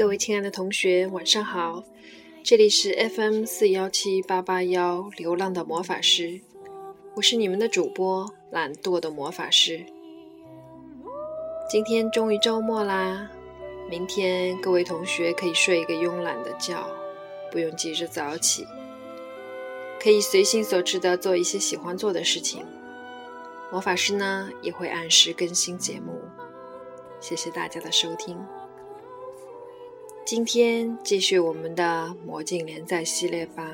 各位亲爱的同学，晚上好！这里是 FM 四幺七八八幺流浪的魔法师，我是你们的主播懒惰的魔法师。今天终于周末啦，明天各位同学可以睡一个慵懒的觉，不用急着早起，可以随心所欲的做一些喜欢做的事情。魔法师呢也会按时更新节目，谢谢大家的收听。今天继续我们的魔镜连载系列吧。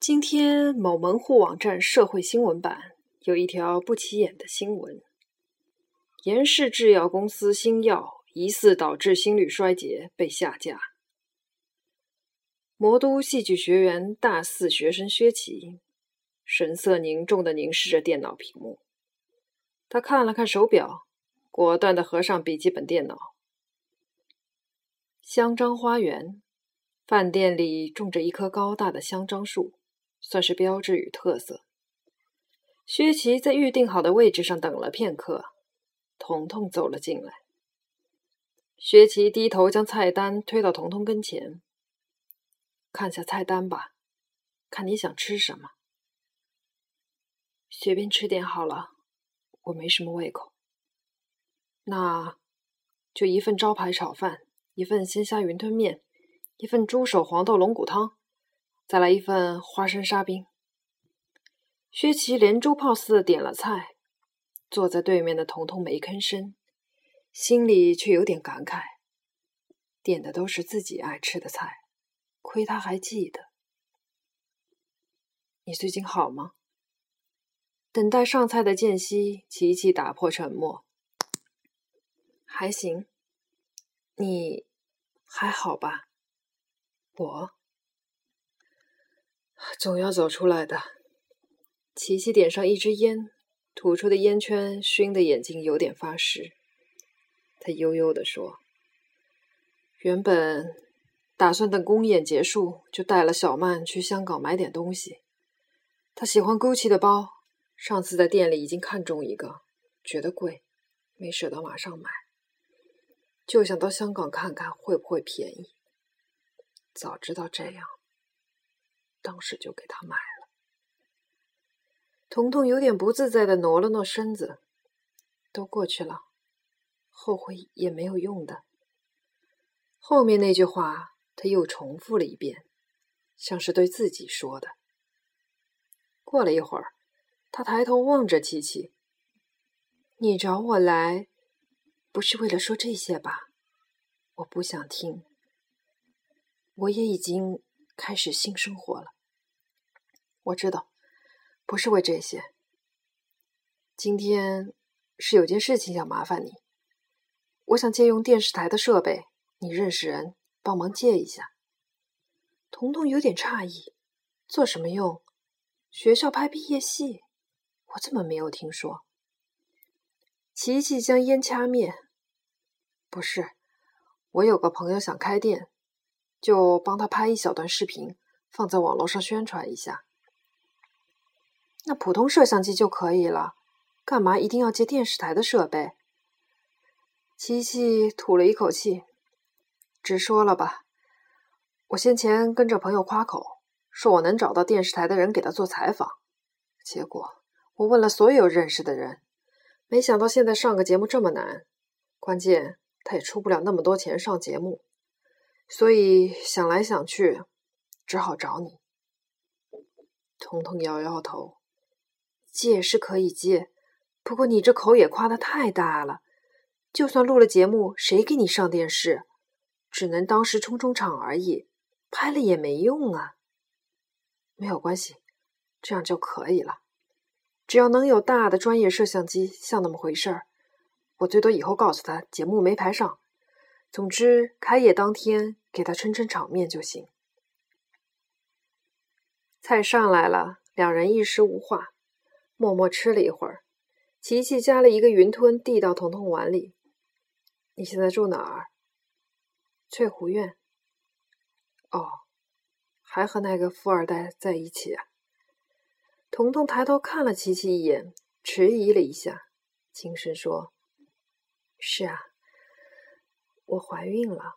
今天某门户网站社会新闻版有一条不起眼的新闻：延氏制药公司新药疑似导致心律衰竭被下架。魔都戏剧学院大四学生薛琪，神色凝重的凝视着电脑屏幕。他看了看手表，果断的合上笔记本电脑。香樟花园饭店里种着一棵高大的香樟树。算是标志与特色。薛琪在预定好的位置上等了片刻，彤彤走了进来。薛琪低头将菜单推到彤彤跟前，看下菜单吧，看你想吃什么，随便吃点好了，我没什么胃口。那就一份招牌炒饭，一份鲜虾云吞面，一份猪手黄豆龙骨汤。再来一份花生沙冰。薛琪连珠炮似的点了菜，坐在对面的彤彤没吭声，心里却有点感慨：点的都是自己爱吃的菜，亏他还记得。你最近好吗？等待上菜的间隙，琪琪打破沉默：“还行，你还好吧？我。”总要走出来的。琪琪点上一支烟，吐出的烟圈熏得眼睛有点发湿。他悠悠地说：“原本打算等公演结束，就带了小曼去香港买点东西。他喜欢 GUCCI 的包，上次在店里已经看中一个，觉得贵，没舍得马上买，就想到香港看看会不会便宜。早知道这样。”当时就给他买了。彤彤有点不自在的挪了挪身子，都过去了，后悔也没有用的。后面那句话他又重复了一遍，像是对自己说的。过了一会儿，他抬头望着琪琪：“你找我来，不是为了说这些吧？我不想听。我也已经……”开始新生活了。我知道，不是为这些。今天是有件事情想麻烦你，我想借用电视台的设备，你认识人，帮忙借一下。彤彤有点诧异，做什么用？学校拍毕业戏？我怎么没有听说？琪琪将烟掐灭。不是，我有个朋友想开店。就帮他拍一小段视频，放在网络上宣传一下。那普通摄像机就可以了，干嘛一定要借电视台的设备？琪琪吐了一口气，直说了吧。我先前跟着朋友夸口，说我能找到电视台的人给他做采访，结果我问了所有认识的人，没想到现在上个节目这么难，关键他也出不了那么多钱上节目。所以想来想去，只好找你。彤彤摇摇头，借是可以借，不过你这口也夸的太大了。就算录了节目，谁给你上电视？只能当时充充场而已，拍了也没用啊。没有关系，这样就可以了。只要能有大的专业摄像机，像那么回事儿，我最多以后告诉他节目没排上。总之，开业当天给他撑撑场面就行。菜上来了，两人一时无话，默默吃了一会儿。琪琪夹了一个云吞递到彤彤碗里：“你现在住哪儿？”“翠湖苑。”“哦，还和那个富二代在一起啊？”彤彤抬头看了琪琪一眼，迟疑了一下，轻声说：“是啊。”我怀孕了，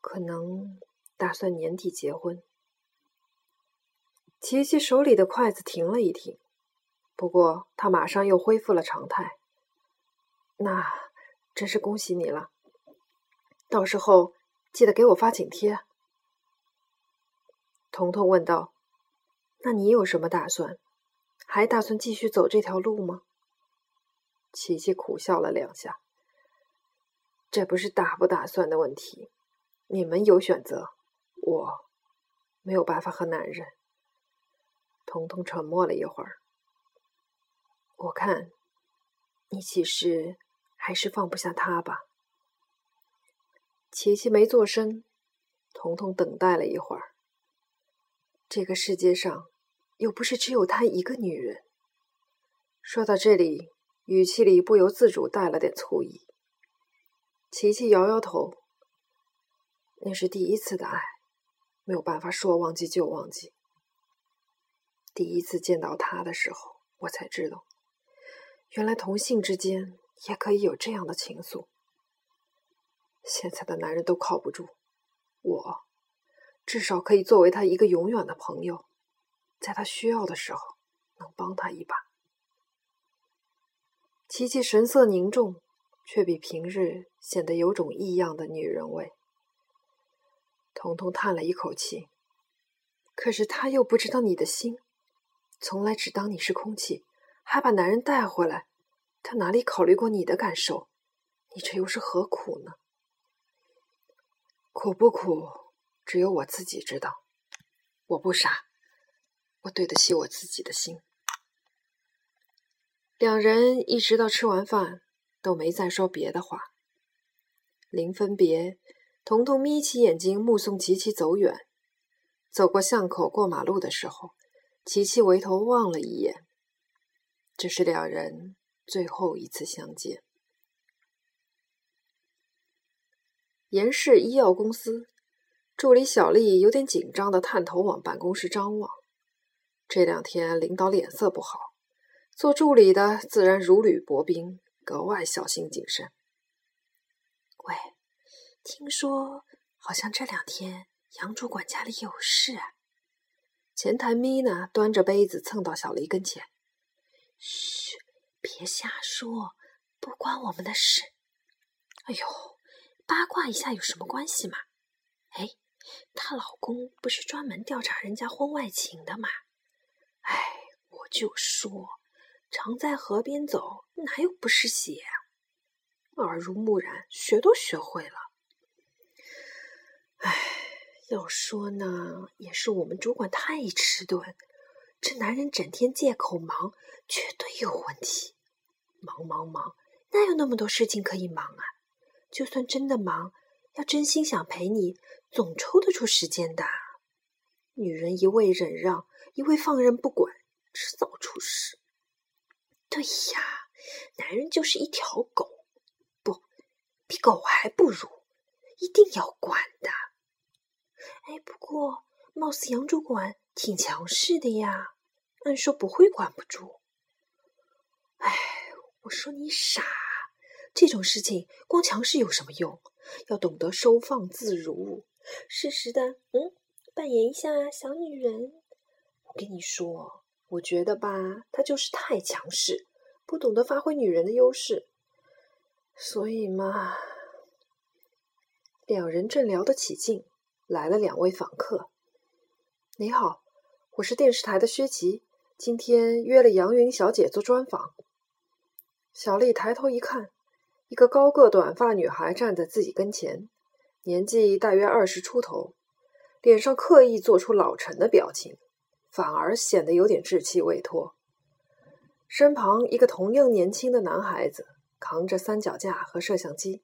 可能打算年底结婚。琪琪手里的筷子停了一停，不过他马上又恢复了常态。那真是恭喜你了，到时候记得给我发请帖。彤彤问道：“那你有什么打算？还打算继续走这条路吗？”琪琪苦笑了两下。这不是打不打算的问题，你们有选择，我没有办法和男人。彤彤沉默了一会儿，我看你其实还是放不下他吧。琪琪没做声，彤彤等待了一会儿。这个世界上又不是只有她一个女人。说到这里，语气里不由自主带了点醋意。琪琪摇摇头，那是第一次的爱，没有办法说忘记就忘记。第一次见到他的时候，我才知道，原来同性之间也可以有这样的情愫。现在的男人都靠不住，我至少可以作为他一个永远的朋友，在他需要的时候能帮他一把。琪琪神色凝重。却比平日显得有种异样的女人味。彤彤叹了一口气，可是他又不知道你的心，从来只当你是空气，还把男人带回来，他哪里考虑过你的感受？你这又是何苦呢？苦不苦，只有我自己知道。我不傻，我对得起我自己的心。两人一直到吃完饭。都没再说别的话。临分别，彤彤眯起眼睛目送琪琪走远。走过巷口过马路的时候，琪琪回头望了一眼。这是两人最后一次相见。严氏医药公司助理小丽有点紧张的探头往办公室张望。这两天领导脸色不好，做助理的自然如履薄冰。格外小心谨慎。喂，听说好像这两天杨主管家里有事啊。前台咪呢，端着杯子蹭到小丽跟前：“嘘，别瞎说，不关我们的事。”哎呦，八卦一下有什么关系嘛？哎，她老公不是专门调查人家婚外情的吗？哎，我就说。常在河边走，哪有不湿鞋？耳濡目染，学都学会了。唉，要说呢，也是我们主管太迟钝。这男人整天借口忙，绝对有问题。忙忙忙，哪有那么多事情可以忙啊？就算真的忙，要真心想陪你，总抽得出时间的。女人一味忍让，一味放任不管，迟早出事。对呀，男人就是一条狗，不，比狗还不如，一定要管的。哎，不过貌似杨主管挺强势的呀，按说不会管不住。哎，我说你傻，这种事情光强势有什么用？要懂得收放自如，适时的，嗯，扮演一下小女人。我跟你说。我觉得吧，他就是太强势，不懂得发挥女人的优势，所以嘛，两人正聊得起劲，来了两位访客。你好，我是电视台的薛琪，今天约了杨云小姐做专访。小丽抬头一看，一个高个短发女孩站在自己跟前，年纪大约二十出头，脸上刻意做出老成的表情，反而显得有点稚气未脱。身旁一个同样年轻的男孩子扛着三脚架和摄像机。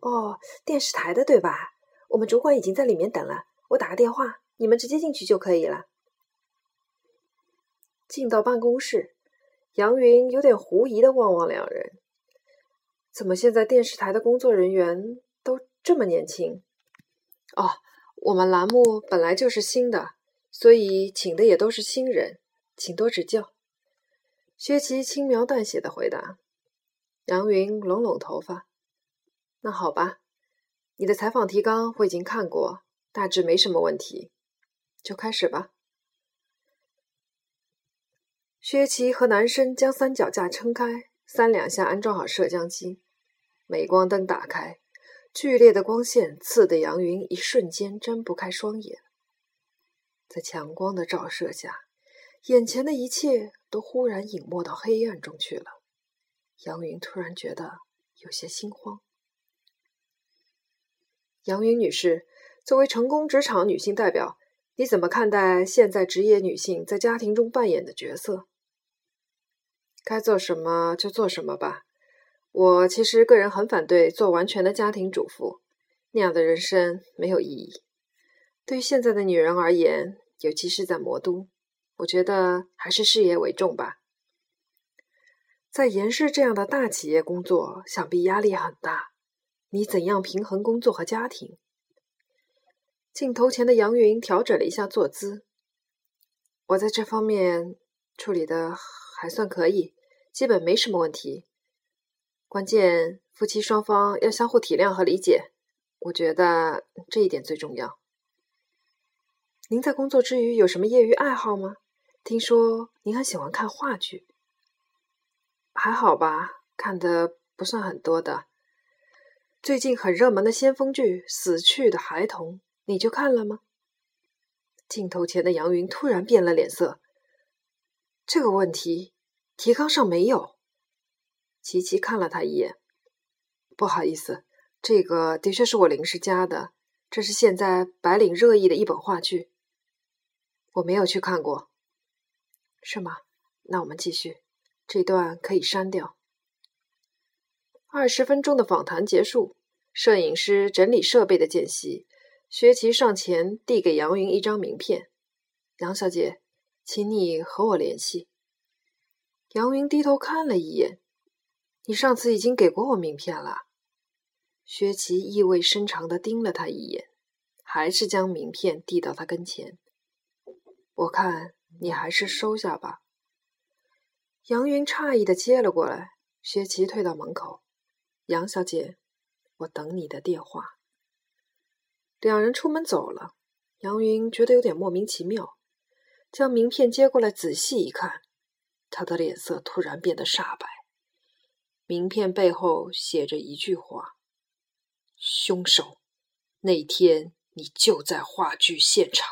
哦，电视台的对吧？我们主管已经在里面等了，我打个电话，你们直接进去就可以了。进到办公室，杨云有点狐疑的望望两人，怎么现在电视台的工作人员都这么年轻？哦，我们栏目本来就是新的，所以请的也都是新人，请多指教。薛琪轻描淡写的回答，杨云拢拢头发。那好吧，你的采访提纲我已经看过，大致没什么问题，就开始吧。薛琪和男生将三脚架撑开，三两下安装好摄像机，镁光灯打开，剧烈的光线刺得杨云一瞬间睁不开双眼，在强光的照射下。眼前的一切都忽然隐没到黑暗中去了。杨云突然觉得有些心慌。杨云女士，作为成功职场女性代表，你怎么看待现在职业女性在家庭中扮演的角色？该做什么就做什么吧。我其实个人很反对做完全的家庭主妇，那样的人生没有意义。对于现在的女人而言，尤其是在魔都。我觉得还是事业为重吧。在严氏这样的大企业工作，想必压力很大。你怎样平衡工作和家庭？镜头前的杨云调整了一下坐姿。我在这方面处理的还算可以，基本没什么问题。关键夫妻双方要相互体谅和理解，我觉得这一点最重要。您在工作之余有什么业余爱好吗？听说您很喜欢看话剧，还好吧？看的不算很多的。最近很热门的先锋剧《死去的孩童》，你就看了吗？镜头前的杨云突然变了脸色。这个问题提纲上没有。琪琪看了他一眼，不好意思，这个的确是我临时加的。这是现在白领热议的一本话剧，我没有去看过。是吗？那我们继续，这段可以删掉。二十分钟的访谈结束，摄影师整理设备的间隙，薛琪上前递给杨云一张名片：“杨小姐，请你和我联系。”杨云低头看了一眼：“你上次已经给过我名片了。”薛琪意味深长的盯了他一眼，还是将名片递到他跟前：“我看。”你还是收下吧。杨云诧异的接了过来，薛琪退到门口。杨小姐，我等你的电话。两人出门走了，杨云觉得有点莫名其妙，将名片接过来仔细一看，他的脸色突然变得煞白。名片背后写着一句话：“凶手，那天你就在话剧现场。”